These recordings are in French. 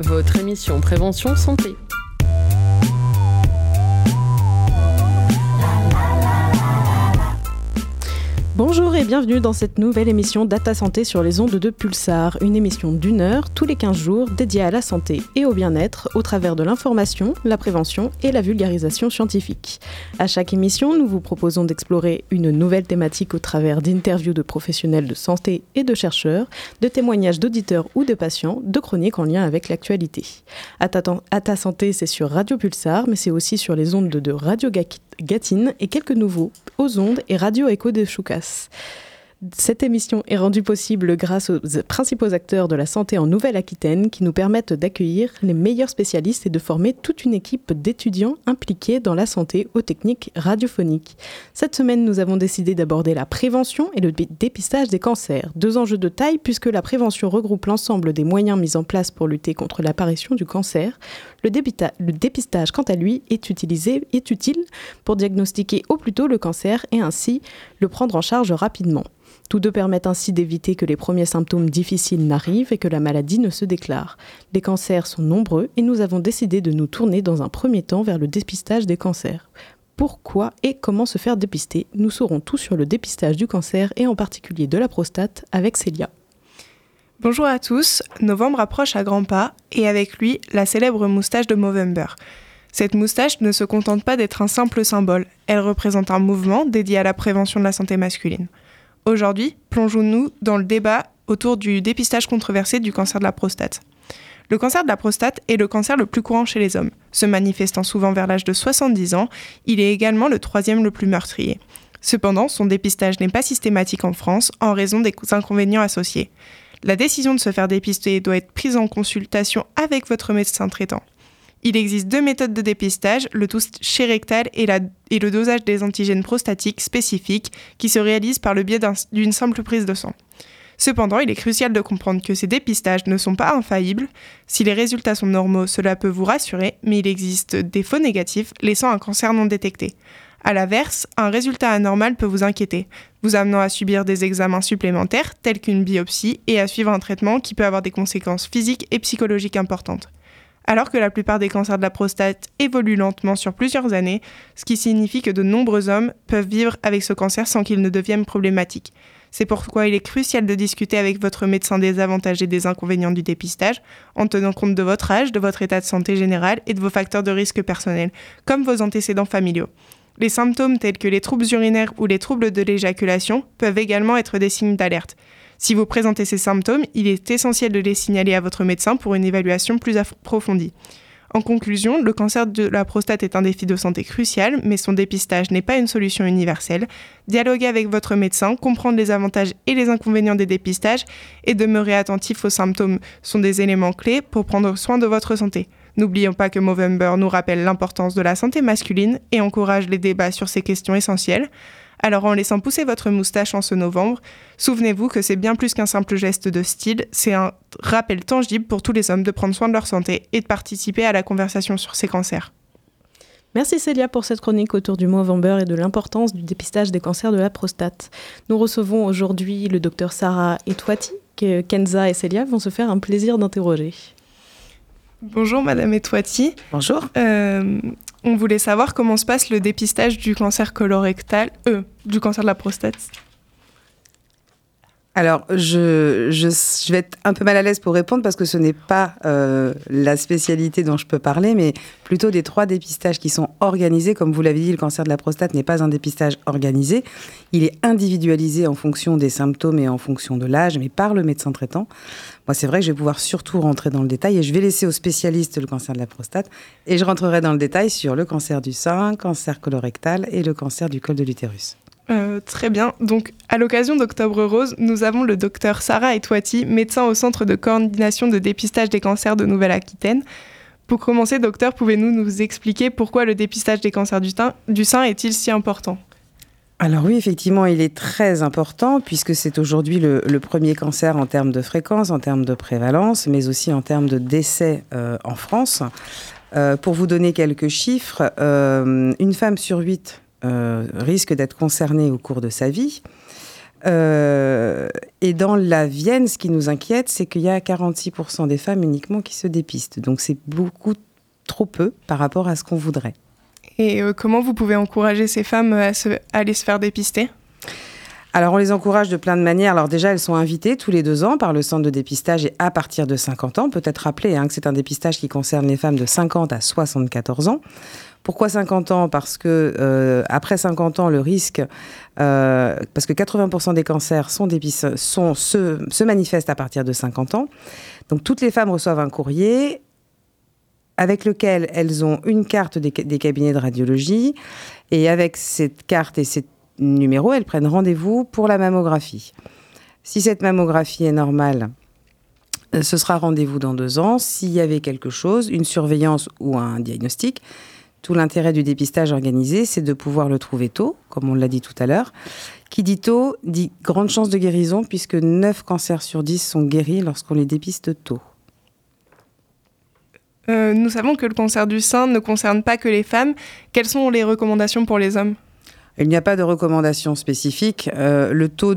votre émission Prévention Santé. Bonjour et bienvenue dans cette nouvelle émission Data Santé sur les ondes de Pulsar, une émission d'une heure tous les 15 jours dédiée à la santé et au bien-être au travers de l'information, la prévention et la vulgarisation scientifique. À chaque émission, nous vous proposons d'explorer une nouvelle thématique au travers d'interviews de professionnels de santé et de chercheurs, de témoignages d'auditeurs ou de patients, de chroniques en lien avec l'actualité. À santé, c'est sur Radio Pulsar, mais c'est aussi sur les ondes de Radio Gatine et quelques nouveaux aux ondes et Radio Echo de Choucas. Cette émission est rendue possible grâce aux principaux acteurs de la santé en Nouvelle-Aquitaine qui nous permettent d'accueillir les meilleurs spécialistes et de former toute une équipe d'étudiants impliqués dans la santé aux techniques radiophoniques. Cette semaine, nous avons décidé d'aborder la prévention et le dépistage des cancers, deux enjeux de taille puisque la prévention regroupe l'ensemble des moyens mis en place pour lutter contre l'apparition du cancer. Le, dépistage, quant à lui, est, est utile pour diagnostiquer au plus tôt le cancer et ainsi le prendre en charge rapidement. Tous deux permettent ainsi d'éviter que les premiers symptômes difficiles n'arrivent et que la maladie ne se déclare. Les cancers sont nombreux et nous avons décidé de nous tourner dans un premier temps vers le dépistage des cancers. Pourquoi et comment se faire dépister? Nous saurons tout sur le dépistage du cancer et en particulier de la prostate avec Célia. Bonjour à tous, novembre approche à grands pas et avec lui la célèbre moustache de Movember. Cette moustache ne se contente pas d'être un simple symbole, elle représente un mouvement dédié à la prévention de la santé masculine. Aujourd'hui, plongeons-nous dans le débat autour du dépistage controversé du cancer de la prostate. Le cancer de la prostate est le cancer le plus courant chez les hommes. Se manifestant souvent vers l'âge de 70 ans, il est également le troisième le plus meurtrier. Cependant, son dépistage n'est pas systématique en France en raison des inconvénients associés. La décision de se faire dépister doit être prise en consultation avec votre médecin traitant. Il existe deux méthodes de dépistage, le toucher rectal et, et le dosage des antigènes prostatiques spécifiques qui se réalisent par le biais d'une simple prise de sang. Cependant, il est crucial de comprendre que ces dépistages ne sont pas infaillibles. Si les résultats sont normaux, cela peut vous rassurer, mais il existe des faux négatifs laissant un cancer non détecté. A l'inverse, un résultat anormal peut vous inquiéter, vous amenant à subir des examens supplémentaires tels qu'une biopsie et à suivre un traitement qui peut avoir des conséquences physiques et psychologiques importantes alors que la plupart des cancers de la prostate évoluent lentement sur plusieurs années, ce qui signifie que de nombreux hommes peuvent vivre avec ce cancer sans qu'il ne devienne problématique. C'est pourquoi il est crucial de discuter avec votre médecin des avantages et des inconvénients du dépistage, en tenant compte de votre âge, de votre état de santé général et de vos facteurs de risque personnels, comme vos antécédents familiaux. Les symptômes tels que les troubles urinaires ou les troubles de l'éjaculation peuvent également être des signes d'alerte. Si vous présentez ces symptômes, il est essentiel de les signaler à votre médecin pour une évaluation plus approfondie. En conclusion, le cancer de la prostate est un défi de santé crucial, mais son dépistage n'est pas une solution universelle. Dialoguer avec votre médecin, comprendre les avantages et les inconvénients des dépistages et demeurer attentif aux symptômes sont des éléments clés pour prendre soin de votre santé. N'oublions pas que Movember nous rappelle l'importance de la santé masculine et encourage les débats sur ces questions essentielles. Alors en laissant pousser votre moustache en ce novembre, souvenez-vous que c'est bien plus qu'un simple geste de style, c'est un rappel tangible pour tous les hommes de prendre soin de leur santé et de participer à la conversation sur ces cancers. Merci Célia pour cette chronique autour du Movember et de l'importance du dépistage des cancers de la prostate. Nous recevons aujourd'hui le docteur Sarah Etouati, que Kenza et Célia vont se faire un plaisir d'interroger. Bonjour Madame Etouati. Bonjour. Euh, on voulait savoir comment se passe le dépistage du cancer colorectal, euh, du cancer de la prostate. Alors, je, je, vais être un peu mal à l'aise pour répondre parce que ce n'est pas euh, la spécialité dont je peux parler, mais plutôt des trois dépistages qui sont organisés. Comme vous l'avez dit, le cancer de la prostate n'est pas un dépistage organisé. Il est individualisé en fonction des symptômes et en fonction de l'âge, mais par le médecin traitant. Moi, c'est vrai que je vais pouvoir surtout rentrer dans le détail et je vais laisser aux spécialistes le cancer de la prostate et je rentrerai dans le détail sur le cancer du sein, cancer colorectal et le cancer du col de l'utérus. Euh, très bien. Donc, à l'occasion d'Octobre Rose, nous avons le docteur Sarah Etouati, médecin au Centre de coordination de dépistage des cancers de Nouvelle-Aquitaine. Pour commencer, docteur, pouvez-vous nous expliquer pourquoi le dépistage des cancers du sein est-il si important? Alors oui, effectivement, il est très important puisque c'est aujourd'hui le, premier cancer en termes de fréquence, en termes de prévalence, mais aussi en termes de décès euh, en France. Euh, pour vous donner quelques chiffres, une femme sur huit euh, risque d'être concerné au cours de sa vie. et dans la Vienne, ce qui nous inquiète, c'est qu'il y a 46% des femmes uniquement qui se dépistent. Donc c'est beaucoup trop peu par rapport à ce qu'on voudrait. Et comment vous pouvez encourager ces femmes à, aller se faire dépister? Alors on les encourage de plein de manières. Alors déjà, elles sont invitées tous les deux ans par le centre de dépistage et à partir de 50 ans. Peut-être rappeler hein, que c'est un dépistage qui concerne les femmes de 50 à 74 ans. Pourquoi 50 ans? Parce que euh, après 50 ans, le risque, euh, parce que 80% des cancers sont, sont se manifestent à partir de 50 ans. Donc toutes les femmes reçoivent un courrier avec lequel elles ont une carte des, cabinets de radiologie et avec cette carte et cette numéro, elles prennent rendez-vous pour la mammographie. Si cette mammographie est normale, euh, ce sera rendez-vous dans deux ans. S'il y avait quelque chose, une surveillance ou un diagnostic, tout l'intérêt du dépistage organisé, c'est de pouvoir le trouver tôt, comme on l'a dit tout à l'heure. Qui dit tôt dit grande chance de guérison, puisque 9 cancers sur 10 sont guéris lorsqu'on les dépiste tôt. Euh, nous savons que le cancer du sein ne concerne pas que les femmes. Quelles sont les recommandations pour les hommes? Il n'y a pas de recommandation spécifique. Euh, le, taux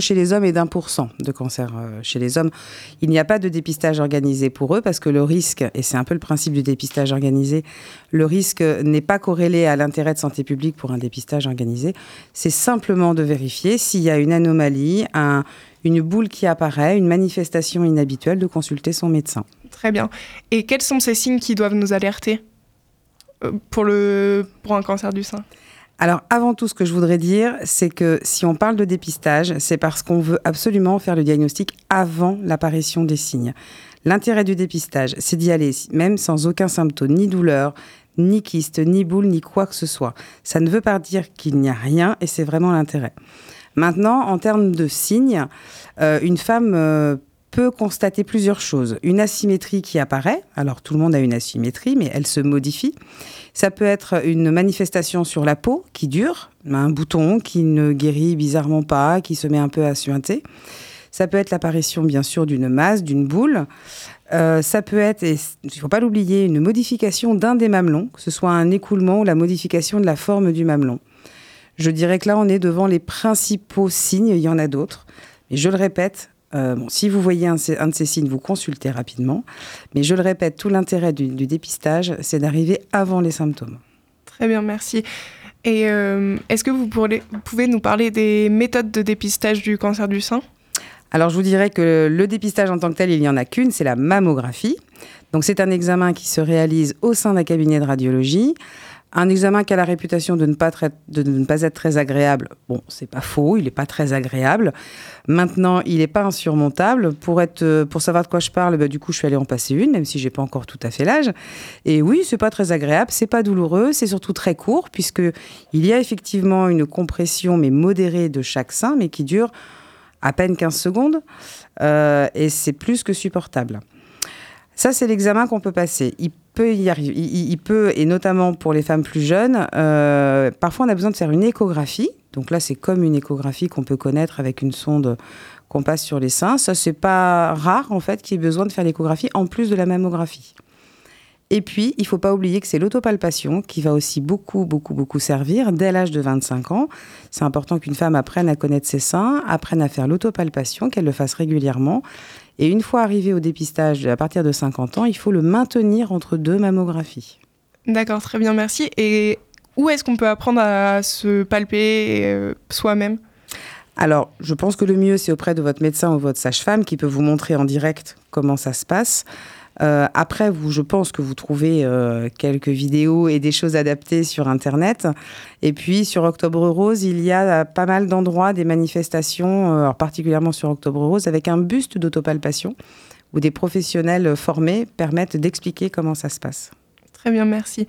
chez les hommes est d'un pour cent de cancer euh, chez les hommes. Il n'y a pas de dépistage organisé pour eux parce que le risque, et c'est un peu le principe du dépistage organisé, le risque n'est pas corrélé à l'intérêt de santé publique pour un dépistage organisé. C'est simplement de vérifier s'il y a une anomalie, un, une boule qui apparaît, une manifestation inhabituelle, de consulter son médecin. Très bien. Et quels sont ces signes qui doivent nous alerter euh, pour, le, pour un cancer du sein? Alors, avant tout, ce que je voudrais dire, c'est que si on parle de dépistage, c'est parce qu'on veut absolument faire le diagnostic avant l'apparition des signes. L'intérêt du dépistage, c'est d'y aller même sans aucun symptôme, ni douleur, ni kyste, ni boule, ni quoi que ce soit. Ça ne veut pas dire qu'il n'y a rien et c'est vraiment l'intérêt. Maintenant, en termes de signes, euh, une femme euh, peut constater plusieurs choses. Une asymétrie qui apparaît, alors tout le monde a une asymétrie, mais elle se modifie. Ça peut être une manifestation sur la peau qui dure, un bouton qui ne guérit bizarrement pas, qui se met un peu à suinter. Ça peut être l'apparition, bien sûr, d'une masse, d'une boule. Euh, ça peut être, il ne faut pas l'oublier, une modification d'un des mamelons, que ce soit un écoulement ou la modification de la forme du mamelon. Je dirais que là, on est devant les principaux signes, il y en a d'autres. Mais je le répète, euh, bon, si vous voyez un, de ces signes, vous consultez rapidement. Mais je le répète, tout l'intérêt du, dépistage, c'est d'arriver avant les symptômes. Très bien, merci. Et euh, est-ce que vous, pouvez nous parler des méthodes de dépistage du cancer du sein? Alors je vous dirais que le dépistage en tant que tel, il n'y en a qu'une, c'est la mammographie. Donc c'est un examen qui se réalise au sein d'un cabinet de radiologie. Un examen qui a la réputation de ne pas, de ne pas être très agréable, bon, c'est pas faux, il n'est pas très agréable. Maintenant, il n'est pas insurmontable. Pour, être, pour savoir de quoi je parle, bah, du coup, je suis allée en passer une, même si j'ai pas encore tout à fait l'âge. Et oui, c'est pas très agréable, c'est pas douloureux, c'est surtout très court, puisque il y a effectivement une compression, mais modérée de chaque sein, mais qui dure à peine 15 secondes. Euh, et c'est plus que supportable. Ça, c'est l'examen qu'on peut passer. Il peut y arriver. Il, peut, et notamment pour les femmes plus jeunes, euh, parfois on a besoin de faire une échographie. Donc là, c'est comme une échographie qu'on peut connaître avec une sonde qu'on passe sur les seins. Ça, c'est pas rare, en fait, qu'il y ait besoin de faire l'échographie en plus de la mammographie. Et puis, il ne faut pas oublier que c'est l'autopalpation qui va aussi beaucoup, beaucoup, beaucoup servir dès l'âge de 25 ans. C'est important qu'une femme apprenne à connaître ses seins, apprenne à faire l'autopalpation, qu'elle le fasse régulièrement. Et une fois arrivé au dépistage à partir de 50 ans, il faut le maintenir entre deux mammographies. D'accord, très bien, merci. Et où est-ce qu'on peut apprendre à se palper euh, soi-même? Alors, je pense que le mieux, c'est auprès de votre médecin ou votre sage-femme qui peut vous montrer en direct comment ça se passe. Euh, après, vous, je pense que vous trouvez euh, quelques vidéos et des choses adaptées sur Internet. Et puis, sur Octobre Rose, il y a pas mal d'endroits, des manifestations, euh, particulièrement sur Octobre Rose, avec un buste d'autopalpation où des professionnels formés permettent d'expliquer comment ça se passe. Très bien, merci.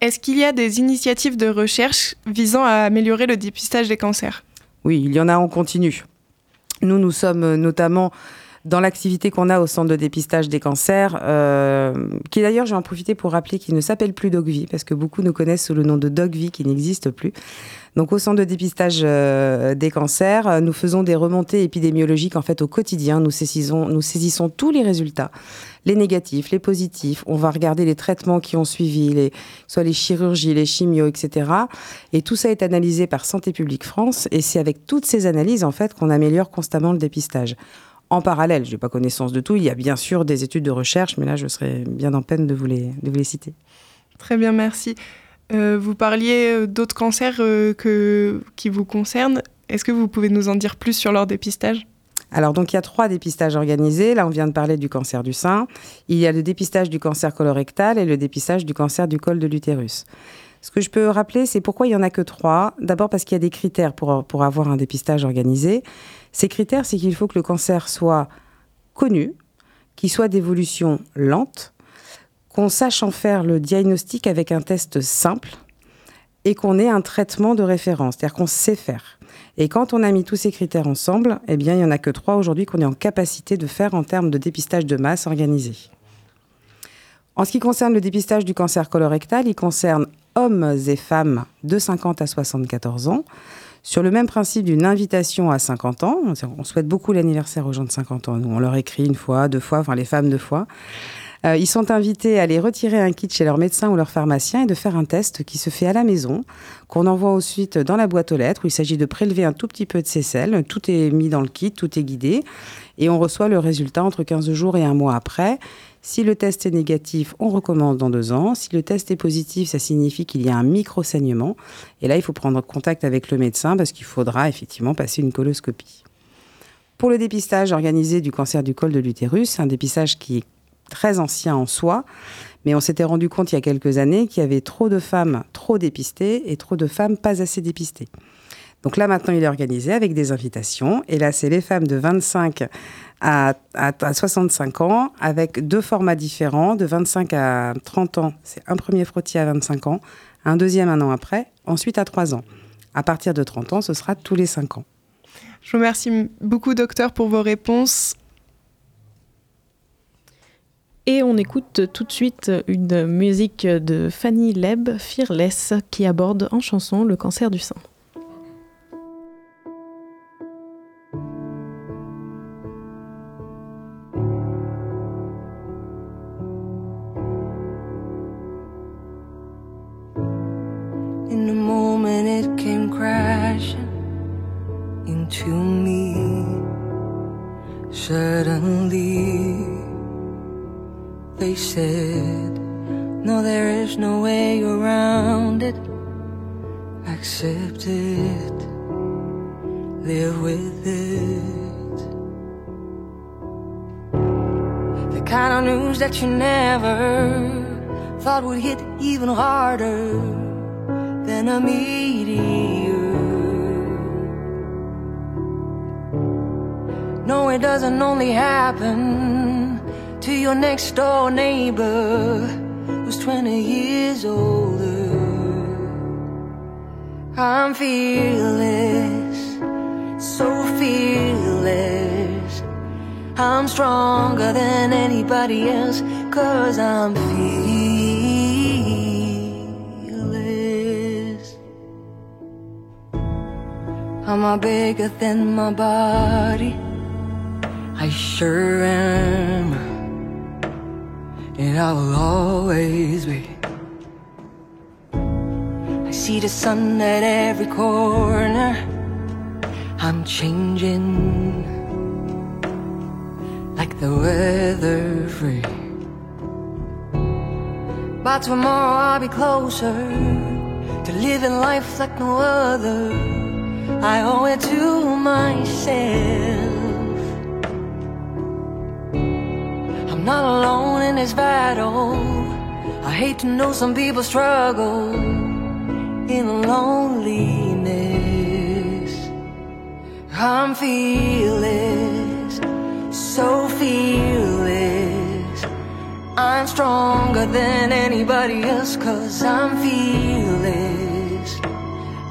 Est-ce qu'il y a des initiatives de recherche visant à améliorer le dépistage des cancers? Oui, il y en a en continu. Nous, nous sommes notamment dans l'activité qu'on a au centre de dépistage des cancers, euh, qui d'ailleurs, je vais en profiter pour rappeler qu'il ne s'appelle plus Dogvie, parce que beaucoup nous connaissent sous le nom de Dogvie, qui n'existe plus. Donc, au centre de dépistage euh, des cancers, euh, nous faisons des remontées épidémiologiques en fait au quotidien. Nous saisissons, nous saisissons tous les résultats, les négatifs, les positifs. On va regarder les traitements qui ont suivi, les, soit les chirurgies, les chimios, etc. Et tout ça est analysé par Santé publique France. Et c'est avec toutes ces analyses en fait qu'on améliore constamment le dépistage. En parallèle, je n'ai pas connaissance de tout. Il y a bien sûr des études de recherche, mais là, je serais bien en peine de vous les, de vous les citer. Très bien, merci. Euh, vous parliez euh, d'autres cancers euh, que, qui vous concernent. Est-ce que vous pouvez nous en dire plus sur leur dépistage? Alors, donc, il y a trois dépistages organisés. Là, on vient de parler du cancer du sein. Il y a le dépistage du cancer colorectal et le dépistage du cancer du col de l'utérus. Ce que je peux rappeler, c'est pourquoi il n'y en a que trois. D'abord parce qu'il y a des critères pour, pour avoir un dépistage organisé. Ces critères, c'est qu'il faut que le cancer soit connu, qu'il soit d'évolution lente, qu'on sache en faire le diagnostic avec un test simple et qu'on ait un traitement de référence, c'est-à-dire qu'on sait faire. Et quand on a mis tous ces critères ensemble, eh bien, il n'y en a que trois aujourd'hui qu'on est en capacité de faire en termes de dépistage de masse organisé. En ce qui concerne le dépistage du cancer colorectal, il concerne hommes et femmes de 50 à 74 ans, sur le même principe d'une invitation à 50 ans. On souhaite beaucoup l'anniversaire aux gens de 50 ans. Nous, on leur écrit une fois, deux fois, enfin les femmes deux fois. Euh, ils sont invités à aller retirer un kit chez leur médecin ou leur pharmacien et de faire un test qui se fait à la maison, qu'on envoie ensuite dans la boîte aux lettres où il s'agit de prélever un tout petit peu de selles. Tout est mis dans le kit, tout est guidé et on reçoit le résultat entre 15 jours et un mois après. Si le test est négatif, on recommence dans deux ans. Si le test est positif, ça signifie qu'il y a un micro-saignement. Et là, il faut prendre contact avec le médecin parce qu'il faudra effectivement passer une coloscopie. Pour le dépistage organisé du cancer du col de l'utérus, un dépistage qui est très ancien en soi, mais on s'était rendu compte il y a quelques années qu'il y avait trop de femmes trop dépistées et trop de femmes pas assez dépistées. Donc là, maintenant, il est organisé avec des invitations. Et là, c'est les femmes de 25 à, 65 ans, avec deux formats différents, de 25 à 30 ans. C'est un premier frottis à 25 ans, un deuxième un an après, ensuite à 3 ans. À partir de 30 ans, ce sera tous les 5 ans. Je vous remercie beaucoup, docteur, pour vos réponses. Et on écoute tout de suite une musique de Fanny Leb, Fearless, qui aborde en chanson le cancer du sein. You never thought would hit even harder than a meteor. No, it doesn't only happen to your next door neighbor who's 20 years older. I'm fearless, so fearless. I'm stronger than anybody else, cause I'm fearless. Am I bigger than my body? I sure am. And I will always be. I see the sun at every corner. I'm changing the weather free. By tomorrow I'll be closer to living life like no other. I owe it to myself. I'm not alone in this battle. I hate to know some people struggle in loneliness. I'm feeling so fearless. I'm stronger than anybody else, cause I'm fearless.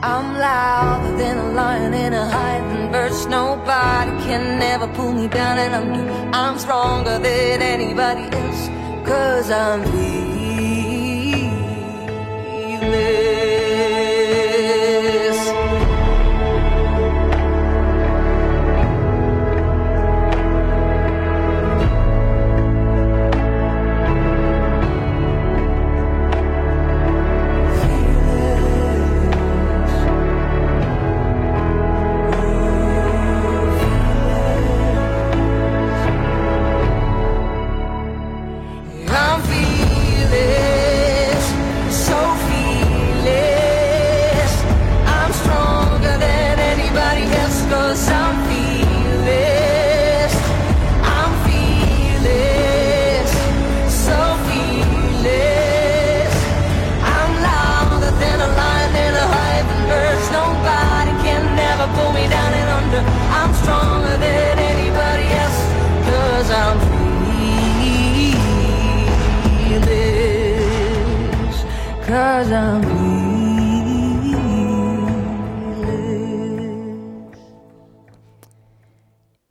I'm louder than a lion in a hiding burst. Nobody can ever pull me down and under. I'm stronger than anybody else. Cause I'm fearless.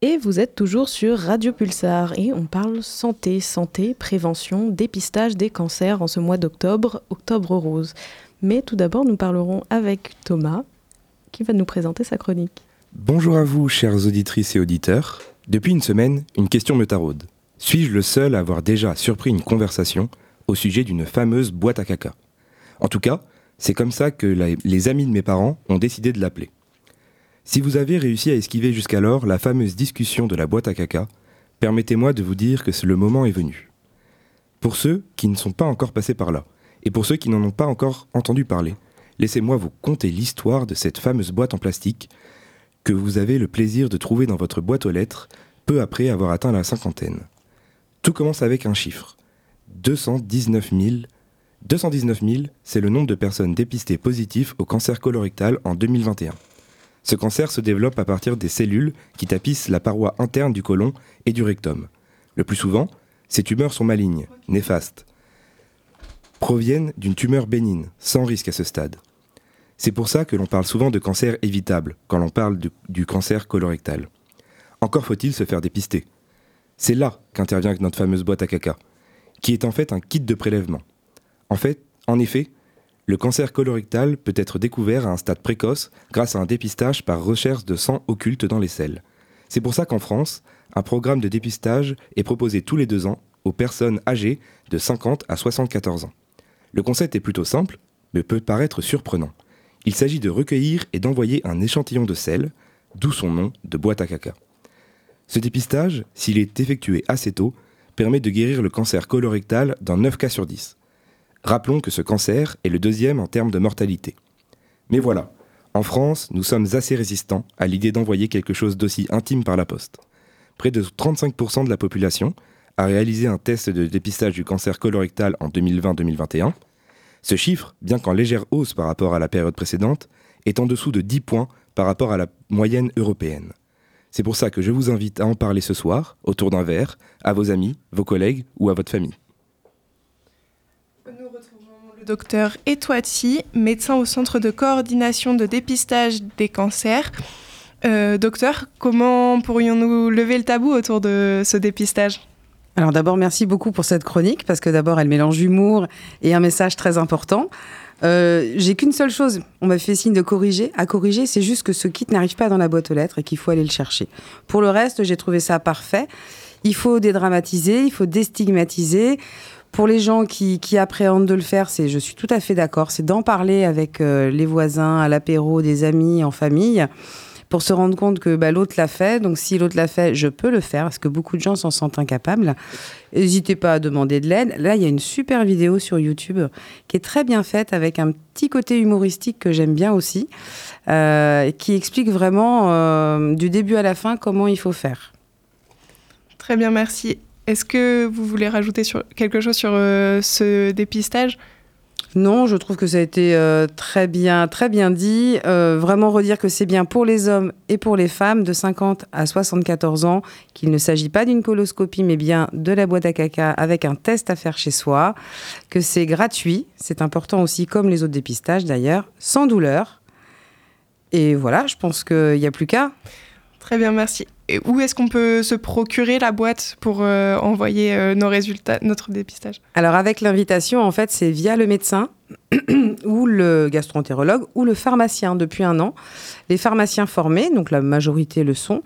Et vous êtes toujours sur Radio Pulsar et on parle santé, santé, prévention, dépistage des cancers en ce mois d'octobre, octobre rose. Mais tout d'abord, nous parlerons avec Thomas qui va nous présenter sa chronique. Bonjour à vous, chères auditrices et auditeurs. Depuis une semaine, une question me taraude. Suis-je le seul à avoir déjà surpris une conversation au sujet d'une fameuse boîte à caca? En tout cas, c'est comme ça que les amis de mes parents ont décidé de l'appeler. Si vous avez réussi à esquiver jusqu'alors la fameuse discussion de la boîte à caca, permettez-moi de vous dire que le moment est venu. Pour ceux qui ne sont pas encore passés par là, et pour ceux qui n'en ont pas encore entendu parler, laissez-moi vous conter l'histoire de cette fameuse boîte en plastique que vous avez le plaisir de trouver dans votre boîte aux lettres peu après avoir atteint la cinquantaine. Tout commence avec un chiffre. 219 000. 219 000, c'est le nombre de personnes dépistées positives au cancer colorectal en 2021. Ce cancer se développe à partir des cellules qui tapissent la paroi interne du côlon et du rectum. Le plus souvent, ces tumeurs sont malignes, néfastes, proviennent d'une tumeur bénigne, sans risque à ce stade. C'est pour ça que l'on parle souvent de cancer évitable quand l'on parle de- du cancer colorectal. Encore faut-il se faire dépister. C'est là qu'intervient notre fameuse boîte à caca, qui est en fait un kit de prélèvement. En fait, en effet, le cancer colorectal peut être découvert à un stade précoce grâce à un dépistage par recherche de sang occulte dans les selles. C'est pour ça qu'en France, un programme de dépistage est proposé tous les deux ans aux personnes âgées de 50 à 74 ans. Le concept est plutôt simple, mais peut paraître surprenant. Il s'agit de recueillir et d'envoyer un échantillon de sel, d'où son nom de boîte à caca. Ce dépistage, s'il est effectué assez tôt, permet de guérir le cancer colorectal dans 9 cas sur 10. Rappelons que ce cancer est le deuxième en termes de mortalité. Mais voilà, en France, nous sommes assez résistants à l'idée d'envoyer quelque chose d'aussi intime par la poste. Près de 35% de la population a réalisé un test de dépistage du cancer colorectal en 2020-2021. Ce chiffre, bien qu'en légère hausse par rapport à la période précédente, est en dessous de 10 points par rapport à la moyenne européenne. C'est pour ça que je vous invite à en parler ce soir, autour d'un verre, à vos amis, vos collègues ou à votre famille. Docteur Etoiti, médecin au centre de coordination de dépistage des cancers. Euh, docteur, comment pourrions-nous lever le tabou autour de ce dépistage? Alors d'abord, merci beaucoup pour cette chronique, parce que d'abord, elle mélange humour et un message très important. Euh, J'ai qu'une seule chose, on m'a fait signe de corriger. À corriger, c'est juste que ce kit n'arrive pas dans la boîte aux lettres et qu'il faut aller le chercher. Pour le reste, j'ai trouvé ça parfait. Il faut dédramatiser, il faut déstigmatiser. Pour les gens qui, appréhendent de le faire, c'est, je suis tout à fait d'accord, c'est d'en parler avec euh, les voisins, à l'apéro, des amis, en famille, pour se rendre compte que bah, l'autre l'a fait. Donc si l'autre l'a fait, je peux le faire, parce que beaucoup de gens s'en sentent incapables. N'hésitez pas à demander de l'aide. Là, il y a une super vidéo sur YouTube qui est très bien faite, avec un petit côté humoristique que j'aime bien aussi, euh, qui explique vraiment euh, du début à la fin comment il faut faire. Très bien, merci. Est-ce que vous voulez rajouter quelque chose sur euh, ce dépistage? Non, je trouve que ça a été euh, très bien, très bien dit. Euh, vraiment redire que c'est bien pour les hommes et pour les femmes de 50 à 74 ans, qu'il ne s'agit pas d'une coloscopie, mais bien de la boîte à caca avec un test à faire chez soi, que c'est gratuit, c'est important aussi comme les autres dépistages d'ailleurs, sans douleur. Et voilà, je pense qu'il n'y a plus qu'à. Très bien, merci. Et où est-ce qu'on peut se procurer la boîte pour euh, envoyer euh, nos résultats, notre dépistage? Alors avec l'invitation, en fait, c'est via le médecin ou le gastroentérologue ou le pharmacien depuis un an. Les pharmaciens formés, donc la majorité le sont.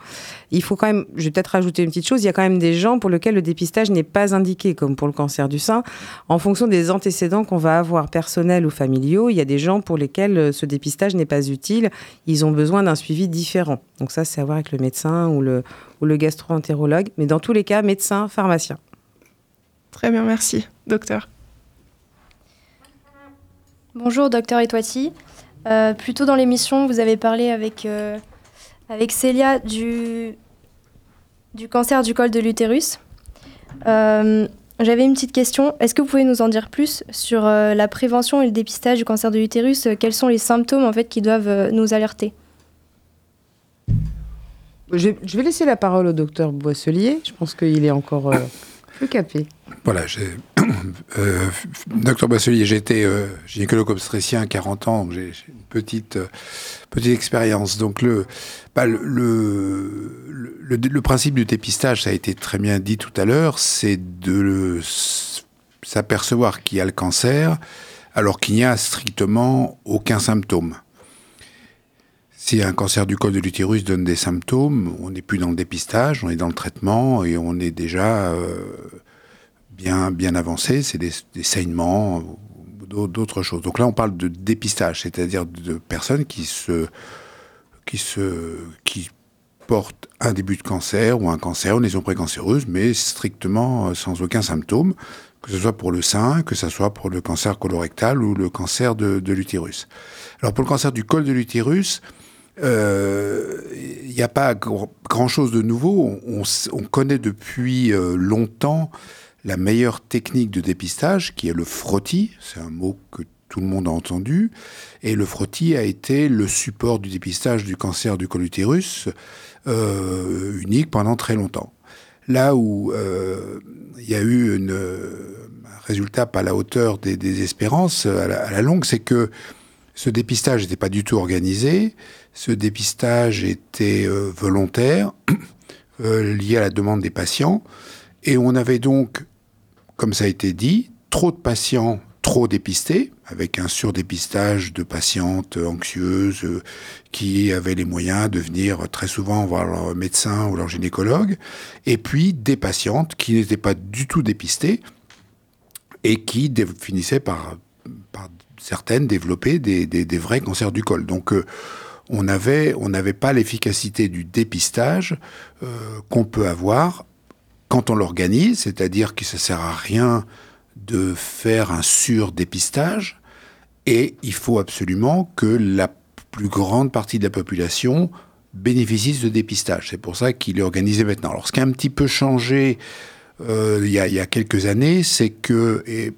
Il faut quand même, je vais peut-être rajouter une petite chose, il y a quand même des gens pour lesquels le dépistage n'est pas indiqué, comme pour le cancer du sein. En fonction des antécédents qu'on va avoir, personnels ou familiaux, il y a des gens pour lesquels euh, ce dépistage n'est pas utile. Ils ont besoin d'un suivi différent. Donc ça, c'est à voir avec le médecin ou le, ou le gastro-entérologue. Mais dans tous les cas, médecin, pharmacien. Très bien, merci, docteur. Bonjour, docteur Etoiti. Euh, plus tôt dans l'émission, vous avez parlé avec, euh, Célia du, cancer du col de l'utérus. Euh, J'avais une petite question. Est-ce que vous pouvez nous en dire plus sur euh, la prévention et le dépistage du cancer de l'utérus? Quels sont les symptômes en fait qui doivent nous alerter? Je vais laisser la parole au docteur Boisselier. Je pense qu'il est encore plus capé. Voilà. Euh, docteur Basselier, été euh, gynécologue obstétricien à 40 ans, j'ai une petite, euh, petite expérience. Donc, le, bah, le, le, le- le principe du dépistage, ça a été très bien dit tout à l'heure, c'est de le- s'apercevoir qu'il y a le cancer alors qu'il n'y a strictement aucun symptôme. Si un cancer du col de l'utérus donne des symptômes, on n'est plus dans le dépistage, on est dans le traitement et on est déjà euh, bien, bien avancé. C'est des, des saignements d'autres choses. Donc là, on parle de dépistage, c'est-à-dire de personnes qui se, qui se, qui portent un début de cancer ou un cancer, une lésion précancéreuse, mais strictement euh, sans aucun symptôme, que ce soit pour le sein, que ce soit pour le cancer colorectal ou le cancer de l'utérus. Alors pour le cancer du col de l'utérus, euh, il n'y a pas gr- grand-chose de nouveau. On, connaît depuis euh, longtemps la meilleure technique de dépistage, qui est le frottis. C'est un mot que tout le monde a entendu. Et le frottis a été le support du dépistage du cancer du col utérus euh, unique pendant très longtemps. Là où euh, il y a eu euh, un résultat pas à la hauteur des, des espérances à la, à la longue, c'est que ce dépistage n'était pas du tout organisé. Ce dépistage était euh, volontaire, euh, lié à la demande des patients. Et on avait donc, comme ça a été dit, trop de patients trop dépistés, avec un surdépistage de patientes anxieuses euh, qui avaient les moyens de venir très souvent voir leur médecin ou leur gynécologue, et puis des patientes qui n'étaient pas du tout dépistées et qui finissaient par, par certaines développer des, vrais cancers du col. Donc on avait on n'avait pas l'efficacité du dépistage euh, qu'on peut avoir quand on l'organise, c'est-à-dire que ça sert à rien de faire un surdépistage et il faut absolument que la plus grande partie de la population bénéficie de dépistage. C'est pour ça qu'il est organisé maintenant. Alors ce qui a un petit peu changé euh, il, y a, quelques années, c'est que, et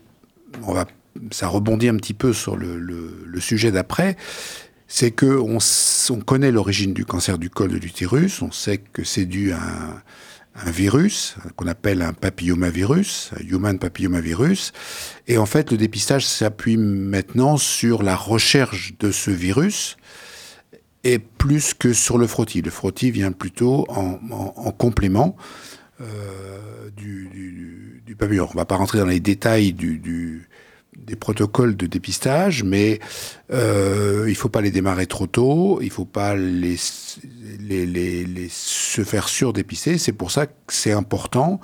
on va, ça rebondit un petit peu sur le sujet d'après, c'est que on, on connaît l'origine du cancer du col de l'utérus, on sait que c'est dû à un, virus qu'on appelle un papillomavirus, un human papillomavirus, et en fait le dépistage s'appuie maintenant sur la recherche de ce virus et plus que sur le frottis. Le frottis vient plutôt en, en- en complément euh, du, papillon. On ne va pas rentrer dans les détails du- des protocoles de dépistage, mais euh, il ne faut pas les démarrer trop tôt, il ne faut pas les, se faire surdépister. C'est pour ça que c'est important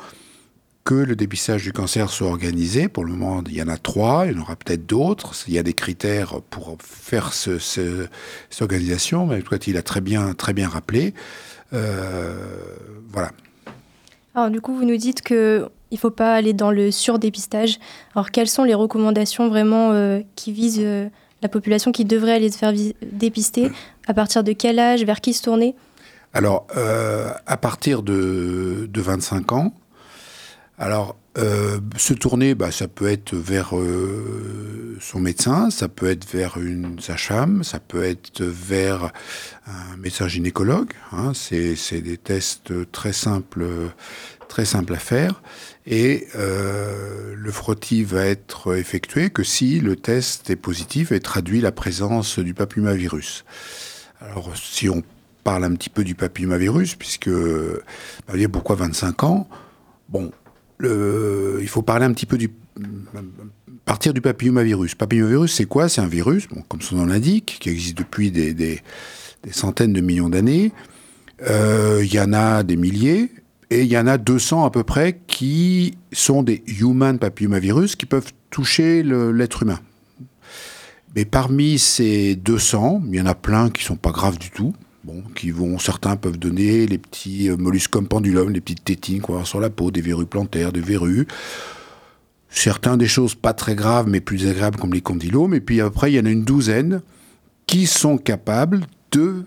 que le dépistage du cancer soit organisé. Pour le moment, il y en a trois, il y en aura peut-être d'autres. Il y a des critères pour faire ce- cette organisation, mais toi, il a très bien, très bien rappelé. Euh, voilà. Alors du coup, vous nous dites que il faut pas aller dans le surdépistage. Alors quelles sont les recommandations vraiment euh, qui visent euh, la population qui devrait aller se faire dépister? À partir de quel âge? Vers qui se tourner? Alors, euh, à partir de, de 25 ans, alors, euh, se tourner, bah, ça peut être vers euh, son médecin, ça peut être vers une sage-femme, ça peut être vers un médecin gynécologue. hein. c'est des tests très simples, très simples à faire. Et euh, le frottis va être effectué que si le test est positif et traduit la présence du papillomavirus. Alors, si on parle un petit peu du papillomavirus, puisque, bah, vous voyez, pourquoi 25 ans? Bon, il faut parler un petit peu du partir du papillomavirus. Papillomavirus, c'est quoi? C'est un virus, comme son nom l'indique, qui existe depuis des, centaines de millions d'années. Euh, Il y en a des milliers, et il y en a 200 à peu près qui sont des human papillomavirus qui peuvent toucher l'être humain. Mais parmi ces 200, il y en a plein qui sont pas graves du tout. Bon, qui vont, certains peuvent donner les petits euh, molluscum pendulum, les petites tétines qu'on va sur la peau, des verrues plantaires, des verrues. Certains des choses pas très graves, mais plus agréables comme les condylomes. Et puis après, il y en a une douzaine qui sont capables de,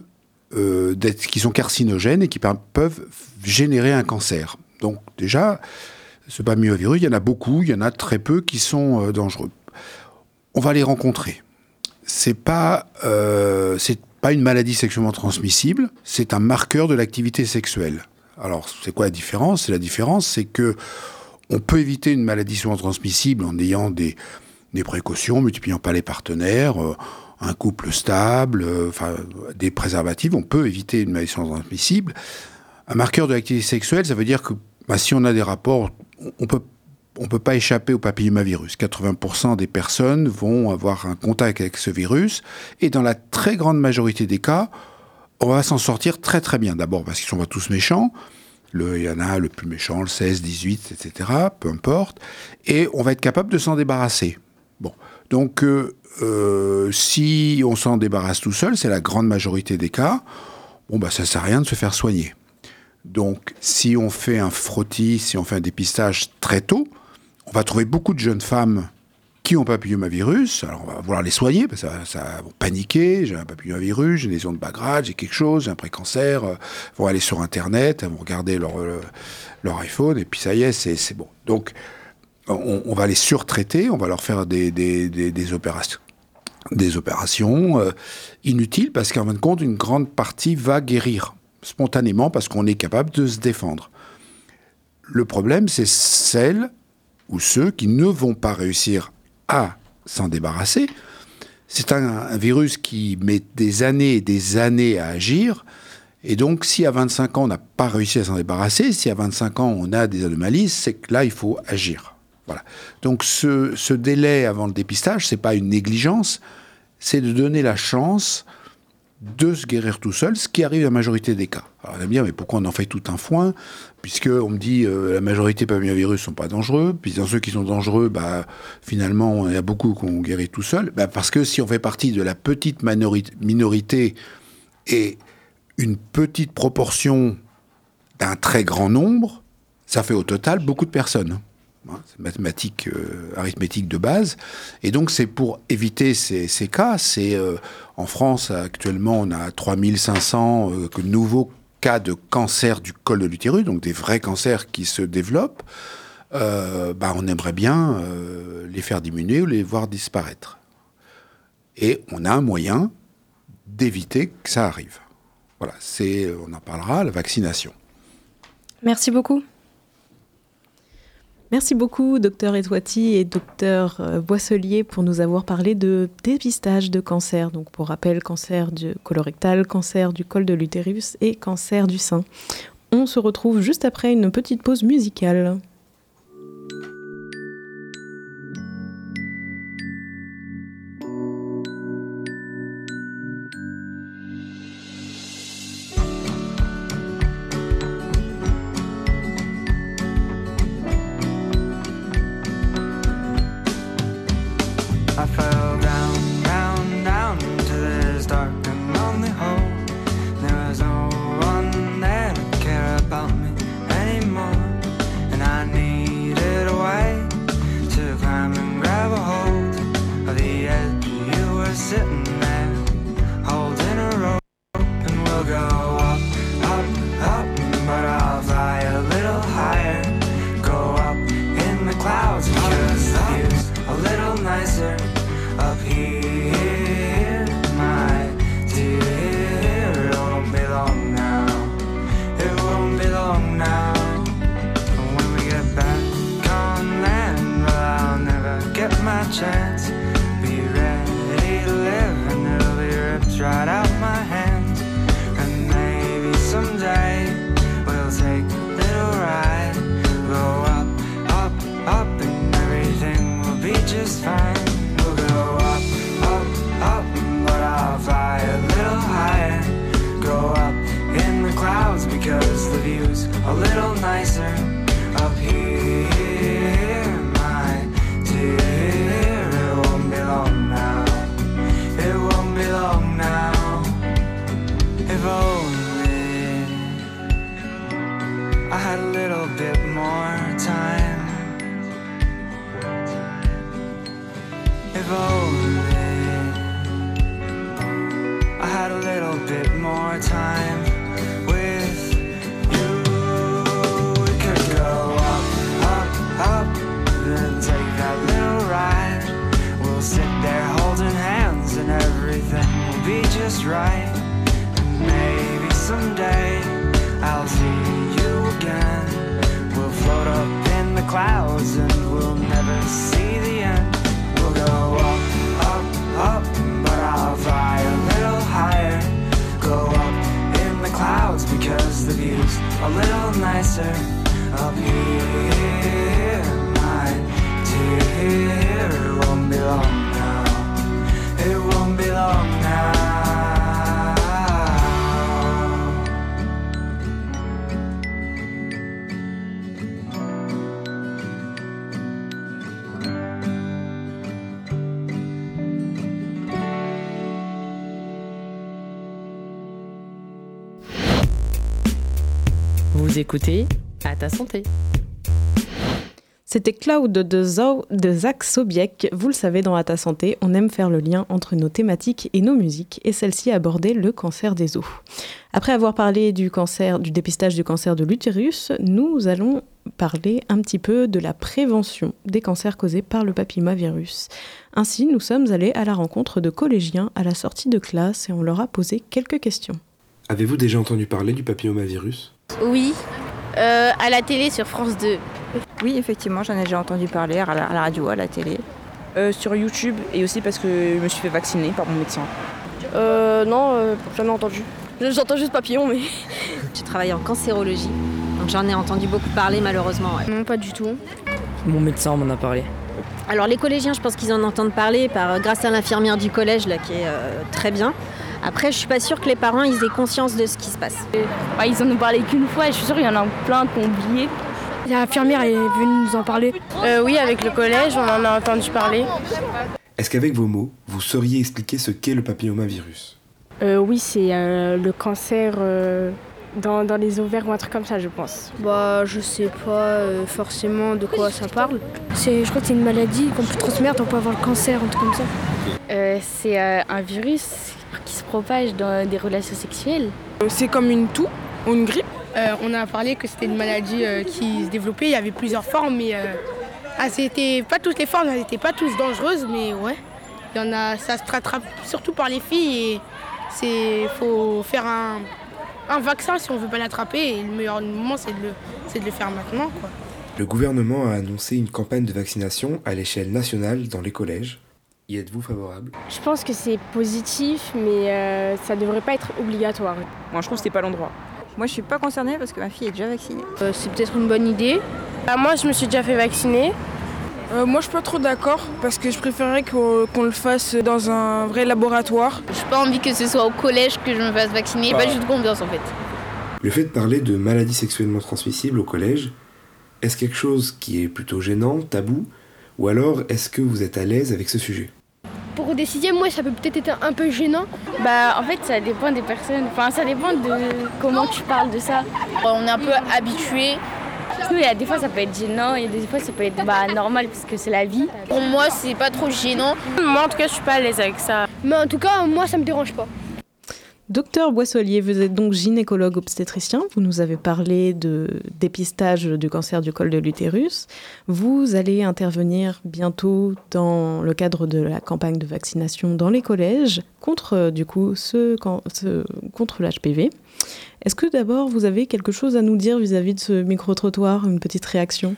euh, qui sont carcinogènes et qui peuvent générer un cancer. Donc déjà, ce papillomavirus, il y en a beaucoup, il y en a très peu qui sont euh, dangereux. On va les rencontrer. C'est pas, euh, c'est pas une maladie sexuellement transmissible, c'est un marqueur de l'activité sexuelle. Alors, c'est quoi la différence? C'est la différence, c'est que on peut éviter une maladie sexuellement transmissible en ayant des, des précautions, multipliant pas les partenaires, euh, un couple stable, euh, des préservatifs. On peut éviter une maladie sexuellement transmissible. Un marqueur de l'activité sexuelle, ça veut dire que bah, si on a des rapports, on peut on peut pas échapper au papillomavirus. 80% des personnes vont avoir un contact avec ce virus et dans la très grande majorité des cas, on va s'en sortir très très bien. D'abord parce qu'ils sont pas tous méchants. Le, il y en a le plus méchant, le 16, 18, etc. Peu importe. Et on va être capable de s'en débarrasser. Bon. Donc, euh, euh, si on s'en débarrasse tout seul, c'est la grande majorité des cas, bon, bah, ça sert à rien de se faire soigner. Donc, si on fait un frottis, si on fait un dépistage très tôt, on va trouver beaucoup de jeunes femmes qui ont papillomavirus. Alors, on va vouloir les soigner, parce que ça, ça vont paniquer. J'ai un papillomavirus, j'ai une lésion de bas grade, j'ai quelque chose, j'ai un précancer. euh, vont aller sur Internet, elles vont regarder leur, euh, leur iPhone, et puis ça y est, c'est bon. Donc, on, va les surtraiter, on va leur faire des, des, des, des opérations des opérations euh, inutiles parce qu'en fin de compte, une grande partie va guérir spontanément parce qu'on est capable de se défendre. Le problème, c'est celles ou ceux qui ne vont pas réussir à s'en débarrasser. C'est un, virus qui met des années et des années à agir. Et donc, si à 25 ans, on n'a pas réussi à s'en débarrasser, si à 25 ans, on a des anomalies, c'est que là, il faut agir. Voilà. Donc, ce, ce délai avant le dépistage, c'est pas une négligence, c'est de donner la chance de se guérir tout seul, ce qui arrive dans la majorité des cas. Alors, on va me dire, mais pourquoi on en fait tout un foin? Puisque on me dit, euh, la majorité des papillomavirus sont pas dangereux, puis dans ceux qui sont dangereux, bah, finalement, il y a beaucoup qu'on guérit tout seul. Bah, parce que si on fait partie de la petite minorité et une petite proportion d'un très grand nombre, ça fait au total beaucoup de personnes. Hein, C'est mathématique, euh, arithmétique de base. Et donc, c'est pour éviter ces, ces cas. C'est euh, en France, actuellement, on a 3500 euh, nouveaux cas de cancer du col de l'utérus, donc des vrais cancers qui se développent. Euh, bah, on aimerait bien les faire diminuer ou les voir disparaître. Et on a un moyen d'éviter que ça arrive. Voilà, c'est, on en parlera, la vaccination. Merci beaucoup. Merci beaucoup, docteur Etouati et docteur euh, Boisselier, pour nous avoir parlé de dépistage de cancer. Donc, pour rappel, cancer du colorectal, cancer du col de l'utérus et cancer du sein. On se retrouve juste après une petite pause musicale. Vous écoutez à ta santé. C'était Cloud de, Zo- de Zach Sobiek. Vous le savez, dans À ta santé, on aime faire le lien entre nos thématiques et nos musiques, et celle-ci abordait le cancer des os. Après avoir parlé du cancer, du dépistage du cancer de l'utérus, nous allons parler un petit peu de la prévention des cancers causés par le papillomavirus. Ainsi, nous sommes allés à la rencontre de collégiens à la sortie de classe et on leur a posé quelques questions. Avez-vous déjà entendu parler du papillomavirus? Oui, euh, à la télé sur France 2. Oui, effectivement, j'en ai déjà entendu parler à la, à la radio, à la télé. Euh, sur YouTube et aussi parce que je me suis fait vacciner par mon médecin. Euh, non, euh, jamais entendu. J'entends juste papillon, mais. J'ai travaillé en cancérologie, donc j'en ai entendu beaucoup parler malheureusement. ouais. Non, pas du tout. Mon médecin m'en a parlé. Alors les collégiens, je pense qu'ils en entendent parler par, grâce à l'infirmière du collège, là, qui est euh, très bien. Après, je suis pas sûre que les parents ils aient conscience de ce qui se passe. Bah, ils en ont parlé qu'une fois et je suis sûre qu'il y en a plein qui ont oublié. L'infirmière est venue nous en parler. Euh, oui, avec le collège, on en a entendu parler. Est-ce qu'avec vos mots, vous sauriez expliquer ce qu'est le papillomavirus? Euh, oui, c'est euh, le cancer euh, dans, dans les ovaires ou un truc comme ça, je pense. Bah, je sais pas euh, forcément de quoi ça parle. C'est, je crois que c'est une maladie qu'on peut transmettre, on peut avoir le cancer, un truc comme ça. Euh, c'est euh, un virus qui se propage dans des relations sexuelles. C'est comme une toux ou une grippe. Euh, on a parlé que c'était une maladie euh, qui se développait, il y avait plusieurs formes, mais euh, ah, c'était pas toutes les formes, elles n'étaient pas toutes dangereuses, mais ouais, il y en a, ça se rattrape surtout par les filles et c'est faut faire un, un vaccin si on veut pas l'attraper et le meilleur moment c'est de, le- c'est de le faire maintenant quoi. Le gouvernement a annoncé une campagne de vaccination à l'échelle nationale dans les collèges. Y êtes-vous favorable? Je pense que c'est positif, mais euh, ça devrait pas être obligatoire. Moi, je trouve que c'était pas l'endroit. Moi, je suis pas concernée parce que ma fille est déjà vaccinée. Euh, c'est peut-être une bonne idée. Bah, moi, je me suis déjà fait vacciner. Euh, moi, je suis pas trop d'accord parce que je préférerais qu'on le fasse dans un vrai laboratoire. J'ai pas envie que ce soit au collège que je me fasse vacciner, Bah. pas juste confiance en fait. Le fait de parler de maladies sexuellement transmissibles au collège, est-ce quelque chose qui est plutôt gênant, tabou, ou alors est-ce que vous êtes à l'aise avec ce sujet? Pour des sixièmes, moi, ça peut peut-être être un peu gênant. Bah, en fait, ça dépend des personnes. Enfin, ça dépend de comment tu parles de ça. On est un peu habitué. Il y a des fois, ça peut être gênant, et des fois, ça peut être bah, normal parce que c'est la vie. Pour moi, c'est pas trop gênant. Moi, en tout cas, je suis pas à l'aise avec ça. Mais en tout cas, moi, ça me dérange pas. Docteur Boisselier, vous êtes donc gynécologue obstétricien. Vous nous avez parlé de dépistage du cancer du col de l'utérus. Vous allez intervenir bientôt dans le cadre de la campagne de vaccination dans les collèges contre euh, du coup ce, contre l'HPV. Est-ce que d'abord vous avez quelque chose à nous dire vis-à-vis de ce micro-trottoir, une petite réaction?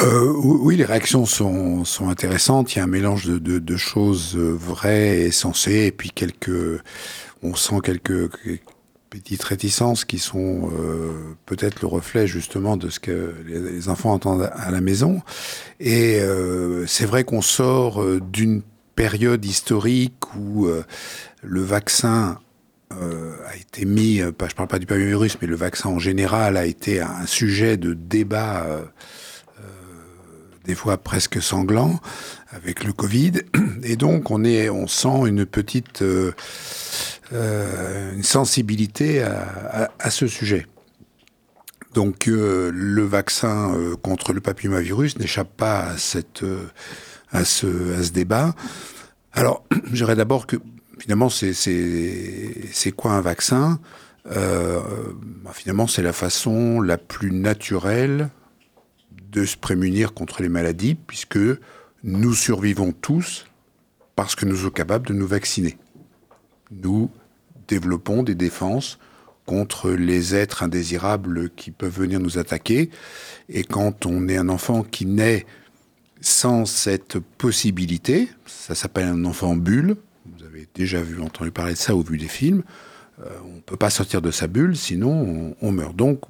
Euh, oui, les réactions sont, intéressantes. Il y a un mélange de, choses euh, vraies et sensées, et puis quelques, on sent quelques petites réticences qui sont euh, peut-être le reflet justement de ce que les, enfants entendent à la maison. Et c'est vrai qu'on sort d'une période historique où le vaccin a été mis, je parle pas du papillomavirus, mais le vaccin en général a été un sujet de débat, des fois presque sanglant, avec le Covid. Et donc on sent une petite, euh, euh, une sensibilité à, ce sujet. Donc euh, le vaccin contre le papillomavirus n'échappe pas à, ce, débat. Alors, je dirais d'abord que finalement, c'est- quoi un vaccin? Bah, Finalement, c'est la façon la plus naturelle de se prémunir contre les maladies, puisque nous survivons tous parce que nous sommes capables de nous vacciner. Nous développons des défenses contre les êtres indésirables qui peuvent venir nous attaquer. Et quand on est un enfant qui naît sans cette possibilité, ça s'appelle un enfant bulle, vous avez déjà entendu parler de ça ou vu des films, euh, on ne peut pas sortir de sa bulle, sinon on, on meurt. Donc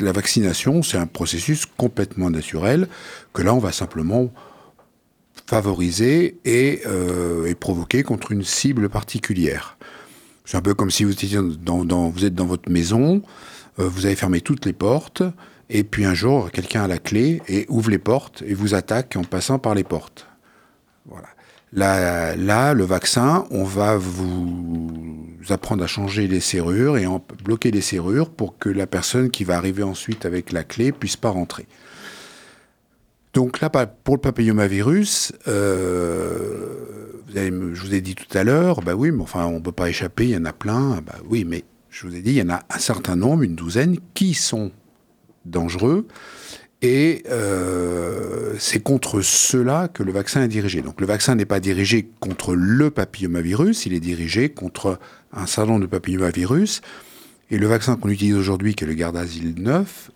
la vaccination, c'est un processus complètement naturel que là, on va simplement favoriser et, euh, provoquer contre une cible particulière. C'est un peu comme si vous étiez dans, êtes dans votre maison, euh, vous avez fermé toutes les portes, et puis un jour, quelqu'un a la clé et ouvre les portes et vous attaque en passant par les portes. Voilà. Là, le vaccin, on va vous apprendre à changer les serrures et bloquer les serrures pour que la personne qui va arriver ensuite avec la clé puisse pas rentrer. Donc là, pour le papillomavirus, euh, je vous ai dit tout à l'heure, bah oui, mais enfin, on peut pas échapper, il y en a plein. Bah oui, mais je vous ai dit, il y en a un certain nombre, une douzaine, qui sont dangereux. Et euh, c'est contre cela que le vaccin est dirigé. Donc le vaccin n'est pas dirigé contre le papillomavirus, il est dirigé contre un nombre de papillomavirus. Et le vaccin qu'on utilise aujourd'hui, qui est le Gardasil 9,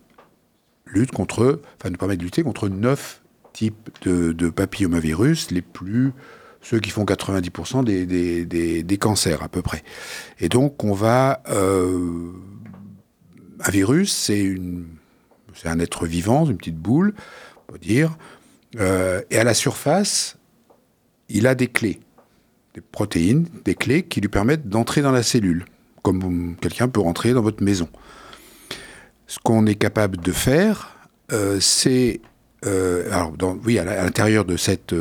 lutte contre, enfin nous permet de lutter contre neuf types de, papillomavirus, les plus ceux qui font 90% des, des, des, des cancers à peu près. Et donc on va euh, un virus, c'est une c'est un être vivant, une petite boule, on peut dire. Euh, et à la surface, il a des clés, des protéines, des clés qui lui permettent d'entrer dans la cellule, comme quelqu'un peut rentrer dans votre maison. Ce qu'on est capable de faire, euh, c'est... euh, alors, oui, à l'intérieur de cette,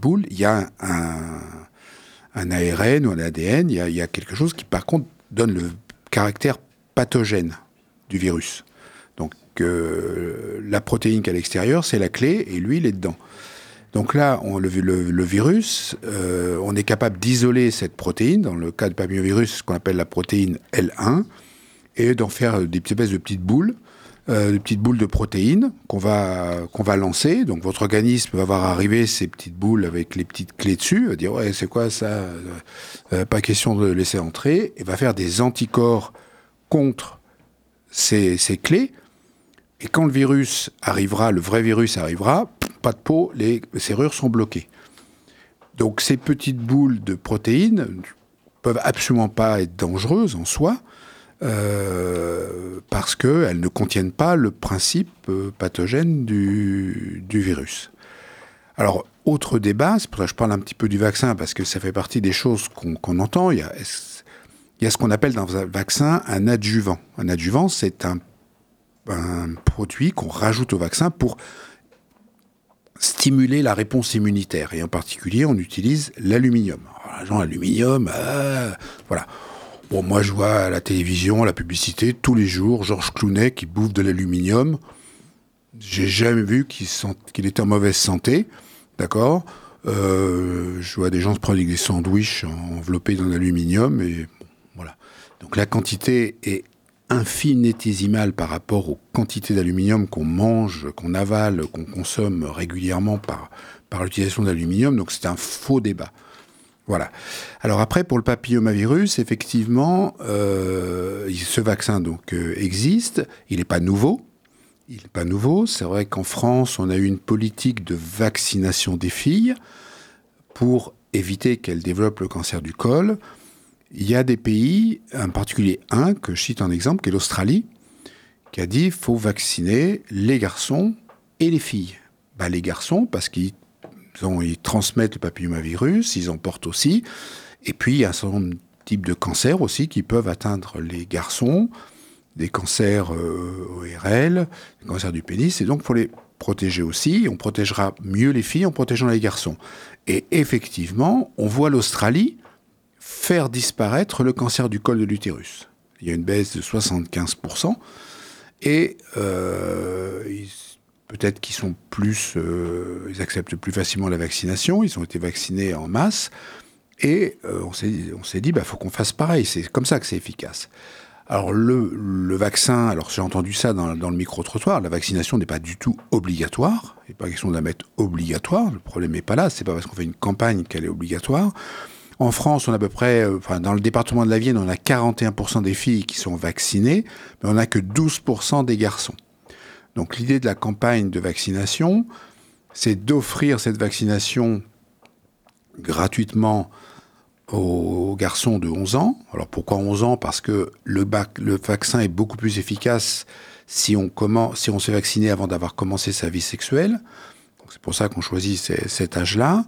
boule, il y a un, ARN ou un ADN, il y a quelque chose qui, par contre, donne le caractère pathogène du virus. Euh, la protéine qui est à l'extérieur, c'est la clé, et lui, il est dedans. Donc là, on, le, virus, euh, on est capable d'isoler cette protéine, dans le cas du papillomavirus, ce qu'on appelle la protéine L1, et d'en faire des espèces de petites boules, euh, des petites boules de protéines qu'on va, qu'on va lancer. Donc votre organisme va voir arriver ces petites boules avec les petites clés dessus, va dire ouais c'est quoi ça, euh, pas question de laisser entrer, et va faire des anticorps contre ces, ces clés. Et quand le virus arrivera, le vrai virus arrivera, pas de peau, les serrures sont bloquées. Donc ces petites boules de protéines peuvent absolument pas être dangereuses en soi, euh, parce qu'elles ne contiennent pas le principe euh, pathogène du, virus. Alors, autre débat, c'est pour ça que je parle un petit peu du vaccin, parce que ça fait partie des choses qu'on entend. Il y a ce qu'on appelle dans un vaccin un adjuvant. Un adjuvant, c'est un, un produit qu'on rajoute au vaccin pour stimuler la réponse immunitaire. Et en particulier, on utilise l'aluminium. Alors, les gens, aluminium, ah, voilà. Bon, moi, je vois à la télévision, à la publicité, tous les jours, Georges Clounet qui bouffe de l'aluminium. J'ai jamais vu qu'il était en mauvaise santé, d'accord? Euh, Je vois des gens se prendre des sandwichs enveloppés dans l'aluminium, et voilà. Donc la quantité est infinitésimale par rapport aux quantités d'aluminium qu'on mange, qu'on avale, qu'on consomme régulièrement par, par l'utilisation d'aluminium. Donc c'est un faux débat. Voilà. Alors après, pour le papillomavirus, effectivement, euh, ce vaccin donc euh, existe. Il n'est pas nouveau. Il n'est pas nouveau. C'est vrai qu'en France, on a eu une politique de vaccination des filles pour éviter qu'elles développent le cancer du col. Il y a des pays, en particulier un que je cite en exemple, qui est l'Australie, qui a dit faut vacciner les garçons et les filles. Bah, les garçons, parce qu'ils ils transmettent le papillomavirus, ils en portent aussi. Et puis, il y a un certain nombre de types cancers aussi qui peuvent atteindre les garçons, des cancers euh, ORL, des cancers du pénis. Et donc, il faut les protéger aussi. On protégera mieux les filles en protégeant les garçons. Et effectivement, on voit l'Australie faire disparaître le cancer du col de l'utérus. Il y a une baisse de 75%. Et euh, peut-être qu'ils sont plus, euh, ils acceptent plus facilement la vaccination. Ils ont été vaccinés en masse. Et euh, on s'est dit, bah faut qu'on fasse pareil. C'est comme ça que c'est efficace. Alors le, le vaccin, alors j'ai entendu ça dans, dans le micro-trottoir, la vaccination n'est pas du tout obligatoire. Il n'est pas question de la mettre obligatoire. Le problème n'est pas là. C'est pas parce qu'on fait une campagne qu'elle est obligatoire. En France, on a à peu près, euh, enfin, dans le département de la Vienne, on a 41% des filles qui sont vaccinées, mais on n'a que 12% des garçons. Donc l'idée de la campagne de vaccination, c'est d'offrir cette vaccination gratuitement aux garçons de 11 ans. Alors pourquoi 11 ans? Parce que le, vaccin est beaucoup plus efficace si on, commence, si s'est vacciné avant d'avoir commencé sa vie sexuelle. C'est pour ça qu'on choisit cet âge-là.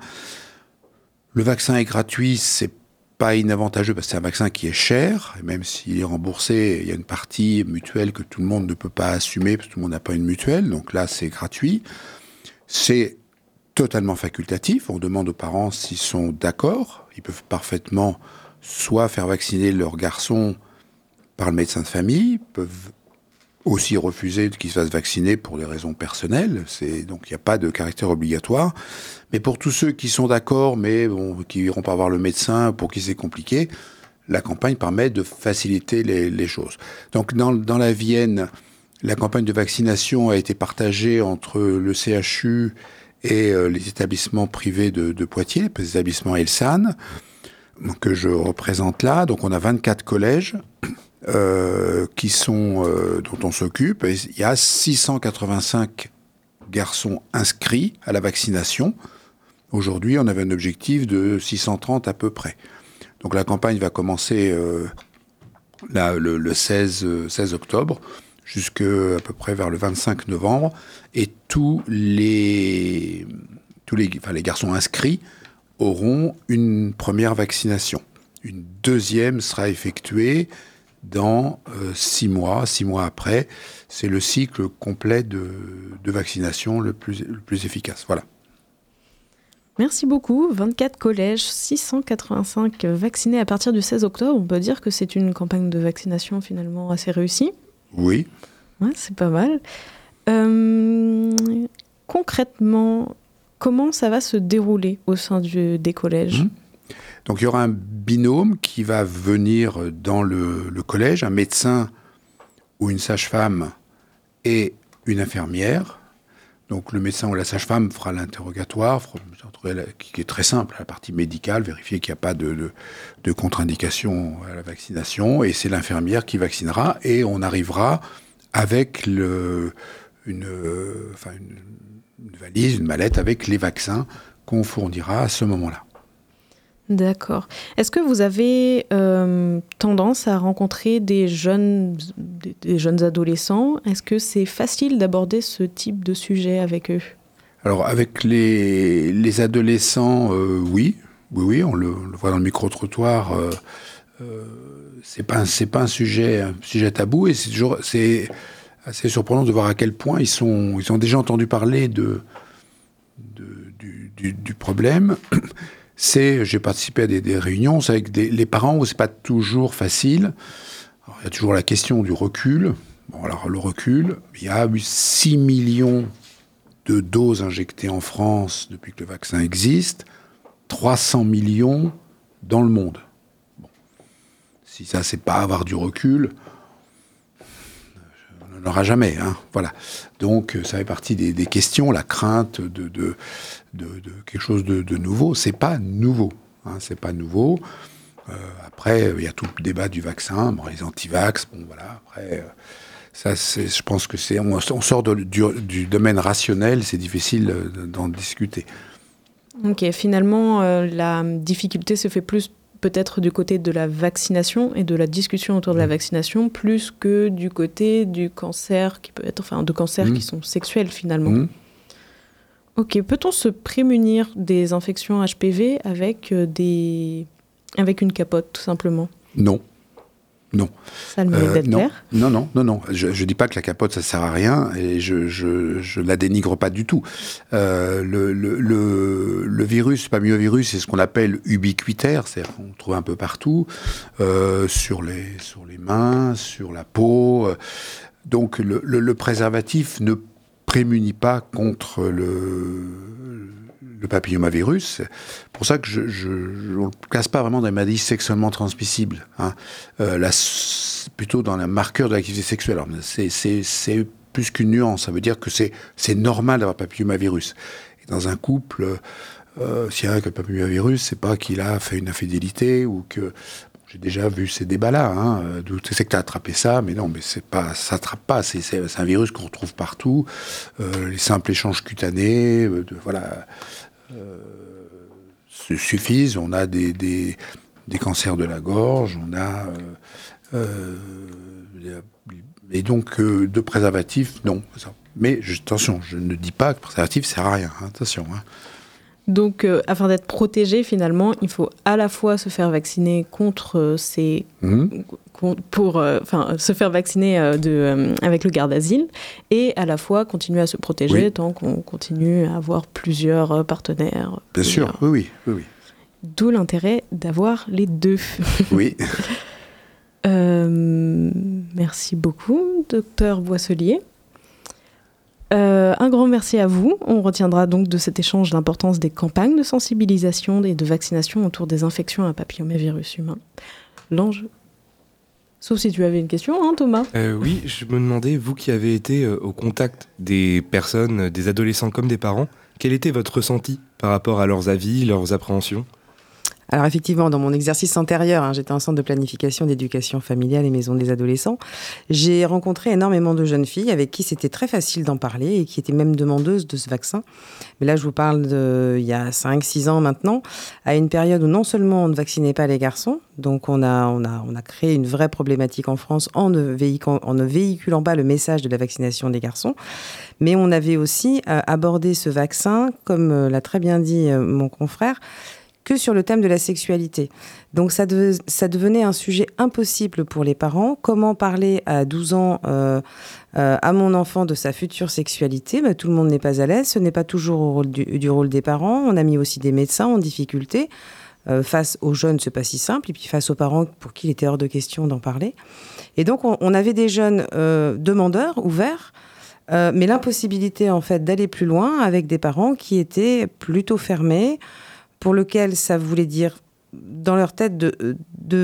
Le vaccin est gratuit, c'est pas inavantageux parce que c'est un vaccin qui est cher, même s'il est remboursé, il y a une partie mutuelle que tout le monde ne peut pas assumer parce que tout le monde n'a pas une mutuelle, donc là c'est gratuit. C'est totalement facultatif, on demande aux parents s'ils sont d'accord, ils peuvent parfaitement soit faire vacciner leur garçon par le médecin de famille, peuvent aussi refuser qu'ils se fassent vacciner pour des raisons personnelles. C'est donc il n'y a pas de caractère obligatoire. Mais pour tous ceux qui sont d'accord, mais bon, qui iront pas voir le médecin, pour qui c'est compliqué, la campagne permet de faciliter les, choses. Donc dans, dans la Vienne, la campagne de vaccination a été partagée entre le CHU et euh, les établissements privés de, de Poitiers, les établissements Elsan, que je représente là. Donc on a 24 collèges euh, qui sont euh, dont on s'occupe. Il y a 685 garçons inscrits à la vaccination. Aujourd'hui, on avait un objectif de 630 à peu près. Donc la campagne va commencer euh, là, le, le 16, euh, 16 octobre jusqu'à peu près vers le 25 novembre. Et tous les, tous les garçons inscrits auront une première vaccination. Une deuxième sera effectuée dans euh, six mois, six mois après. C'est le cycle complet de, de vaccination le plus, le plus efficace. Voilà. Merci beaucoup. 24 collèges, 685 vaccinés à partir du 16 octobre. On peut dire que c'est une campagne de vaccination finalement assez réussie. Oui. Ouais, c'est pas mal. Euh, concrètement, comment ça va se dérouler au sein du- des collèges? Donc il y aura un binôme qui va venir dans le, collège, un médecin ou une sage-femme et une infirmière. Donc le médecin ou la sage-femme fera l'interrogatoire, qui est très simple, la partie médicale, vérifier qu'il n'y a pas de, contre-indication à la vaccination, et c'est l'infirmière qui vaccinera, et on arrivera avec une- une valise, une mallette avec les vaccins qu'on fournira à ce moment-là. D'accord. Est-ce que vous avez euh, tendance à rencontrer des jeunes, des, jeunes adolescents? Est-ce que c'est facile d'aborder ce type de sujet avec eux? Alors avec les, les adolescents, euh, oui, oui, oui, on le, voit dans le micro-trottoir. Euh, euh, c'est pas pas un sujet sujet tabou et c'est toujours c'est assez surprenant de voir à quel point ils sont ils ont déjà entendu parler de, du problème. C'est j'ai participé à des, réunions, avec les parents où c'est pas toujours facile. Il y a toujours la question du recul. Bon alors le recul, il y a eu 6 millions de doses injectées en France depuis que le vaccin existe, 300 millions dans le monde. Si ça, c'est pas avoir du recul, n'en aura jamais. Hein. Voilà. Donc, euh, ça fait partie des, questions, la crainte de, quelque chose de, nouveau. C'est pas nouveau. Hein. C'est pas nouveau. Euh, après, il y a tout le débat du vaccin, bon, les antivax, bon voilà. Après, euh, ça, je pense que c'est, on, sort du, domaine rationnel, c'est difficile d'en discuter. Ok, finalement, la difficulté se fait plus peut-être du côté de la vaccination et de la discussion autour de la vaccination, plus que du côté du cancer qui peut être, enfin, de cancers qui sont sexuels finalement. Mhm. Ok, peut-on se prémunir des infections HPV avec euh, des, avec une capote tout simplement? Non. Non. Ça le mérite Euh, d'être non. clair. non, non, non, non. Je, je dis pas que la capote ça sert à rien et je je, je la dénigre pas du tout. Euh, le, le, le, le virus, pas mieux virus, c'est ce qu'on appelle ubiquitaire, c'est-à-dire qu'on le trouve un peu partout, euh, sur les sur les mains, sur la peau. Donc le, le, le préservatif ne prémunit pas contre le le papillomavirus. C'est pour ça que je ne le classe pas vraiment dans les maladies sexuellement transmissibles. Hein. Euh, plutôt dans la marqueur de l'activité sexuelle. C'est c'est- c'est plus qu'une nuance. Ça veut dire que c'est c'est normal d'avoir papillomavirus. Dans un couple, euh, s'il y a un qui a papillomavirus, c'est pas qu'il a fait une infidélité ou que j'ai déjà vu ces débats-là. Hein, euh, sais que tu as attrapé ça, mais non, mais c'est pas, ça pas. C'est c'est- c'est un virus qu'on retrouve partout. Euh, les simples échanges cutanés, euh, voilà, euh, se suffisent. On a des, des, cancers de la gorge, on a. euh, euh, et donc, euh, de préservatif, non. Mais attention, je ne dis pas que préservatif sert à rien. hein, attention. hein. Donc, euh, afin d'être protégé, finalement, il faut à la fois se faire vacciner contre euh, ces. Mhm. pour euh, se faire vacciner euh, de, avec le garde d'asile et à la fois continuer à se protéger Oui. tant qu'on continue à avoir plusieurs partenaires. Bien sûr, oui, oui, oui. oui. D'où l'intérêt d'avoir les deux. Oui. Merci beaucoup, docteur Boisselier. Euh, un grand merci à vous. On retiendra donc de cet échange l'importance des campagnes de sensibilisation et de vaccination autour des infections à papillomavirus humain. L'ange. Sauf si tu avais une question, hein, Thomas Euh, oui, je me demandais, vous qui avez été euh, au contact des personnes, des adolescents comme des parents, quel était votre ressenti par rapport à leurs avis, leurs appréhensions? Alors effectivement, dans mon exercice antérieur, hein, j'étais en centre de planification d'éducation familiale et maison des adolescents, j'ai rencontré énormément de jeunes filles avec qui c'était très facile d'en parler et qui étaient même demandeuses de ce vaccin. Mais là, je vous parle de il y a 5-6 ans maintenant, à une période où non seulement on ne vaccinait pas les garçons, donc on a, on a, on a créé une vraie problématique en France en ne, véhiculant, pas le message de la vaccination des garçons, mais on avait aussi euh, abordé ce vaccin, comme euh, l'a très bien dit euh, mon confrère, que sur le thème de la sexualité. Donc ça, de- ça devenait un sujet impossible pour les parents. Comment parler à 12 ans euh, euh, à mon enfant de sa future sexualité? Bah, Tout le monde n'est pas à l'aise. Ce n'est pas toujours au rôle du, rôle des parents. On a mis aussi des médecins en difficulté. Euh, face aux jeunes, c'est pas si simple. Et puis face aux parents pour qui il était hors de question d'en parler. Et donc on, on avait des jeunes demandeurs, ouverts, mais l'impossibilité en fait d'aller plus loin avec des parents qui étaient plutôt fermés, pour lequel ça voulait dire dans leur tête de,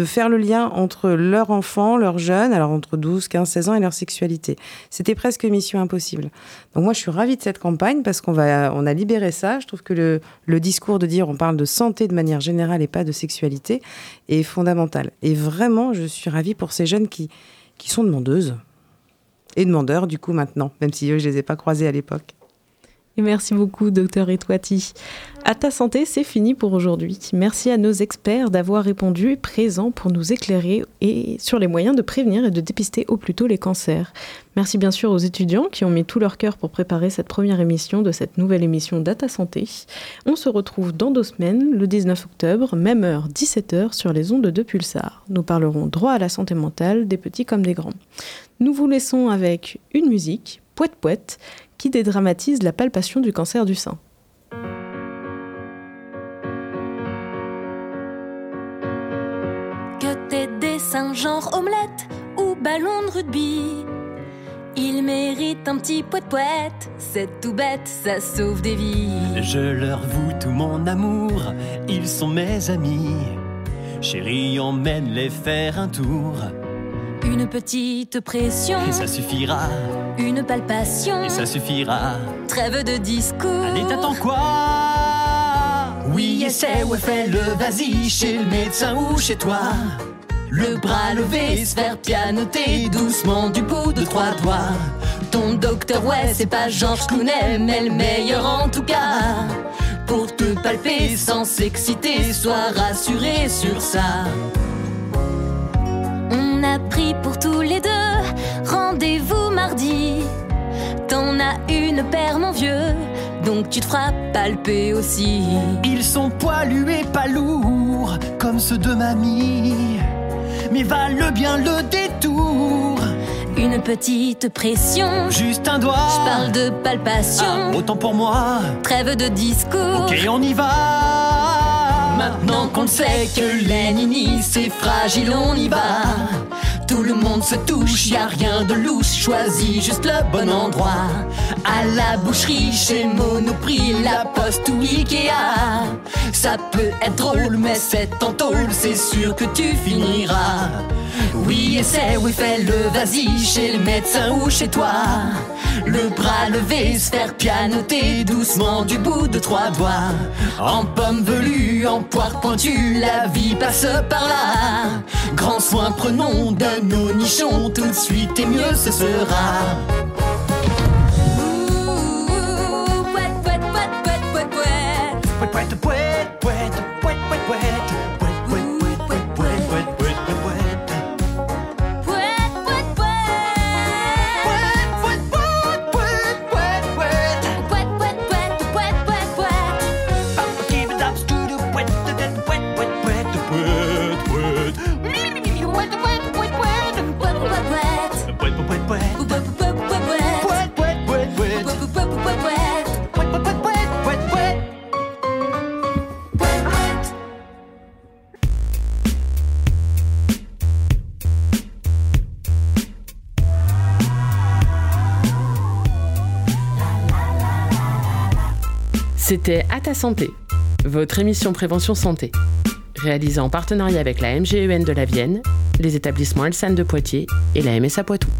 faire le lien entre leur enfant, leur jeune, alors entre 12, 15, 16 ans et leur sexualité. C'était presque mission impossible. Donc moi, je suis ravie de cette campagne parce qu'on va, on a libéré ça. Je trouve que le, le discours de dire on parle de santé de manière générale et pas de sexualité est fondamental. Et vraiment, je suis ravie pour ces jeunes qui, qui sont demandeuses et demandeurs du coup maintenant, même si eux, je les ai pas croisés à l'époque. Et merci beaucoup, docteur Etouati. À ta santé, c'est fini pour aujourd'hui. Merci à nos experts d'avoir répondu et présents pour nous éclairer et sur les moyens de prévenir et de dépister au plus tôt les cancers. Merci bien sûr aux étudiants qui ont mis tout leur cœur pour préparer cette première émission de cette nouvelle émission Data Santé. On se retrouve dans deux semaines, le 19 octobre, même heure, 17h, sur les ondes de Pulsar. Nous parlerons droit à la santé mentale, des petits comme des grands. Nous vous laissons avec une musique, Poète Poète, qui dédramatise la palpation du cancer du sein. Que tes dessins genre omelette ou ballon de rugby, ils méritent un petit poète poète. C'est tout bête, ça sauve des vies. Je leur voue tout mon amour, ils sont mes amis. Chérie, emmène-les faire un tour. Une petite pression, Et ça suffira, une palpation, et ça suffira. trêve de discours. Allez, t'attends quoi? Oui, essaie, ouais, fais-le, vas-y, chez le médecin ou chez toi. Le bras levé, se faire pianoter doucement du bout de trois doigts. Ton docteur, ouais, c'est pas Georges Clooney, mais le meilleur en tout cas. Pour te palper palper sans s'exciter, sois rassuré sur ça. T'en as une paire, mon vieux, donc tu te feras palper aussi. Ils sont poilus et pas lourds, comme ceux de mamie, mais valent bien le détour. Une petite pression, Juste un doigt. je parle de palpation. Ah, autant pour moi. Trêve de discours. Ok, on y va. Maintenant qu'on sait que les ninis c'est fragile, on y va. Tout le monde se touche, y a rien de louche, choisis juste le bon endroit. À la boucherie, chez Monoprix, la poste ou Ikea. Ça peut être drôle, mais c'est en tôle, c'est sûr que tu finiras. Oui, essaie, oui, fais-le, vas-y, chez le médecin ou chez toi. Le bras levé, se faire pianoter doucement du bout de trois doigts. En pomme velue, en poire pointue, la vie passe par là. Grand soin prenons nos nichons, tout de suite et mieux ce sera. C'était À ta santé, votre émission prévention santé, réalisée en partenariat avec la MGEN de la Vienne, les établissements Elsan de Poitiers et la MSA Poitou.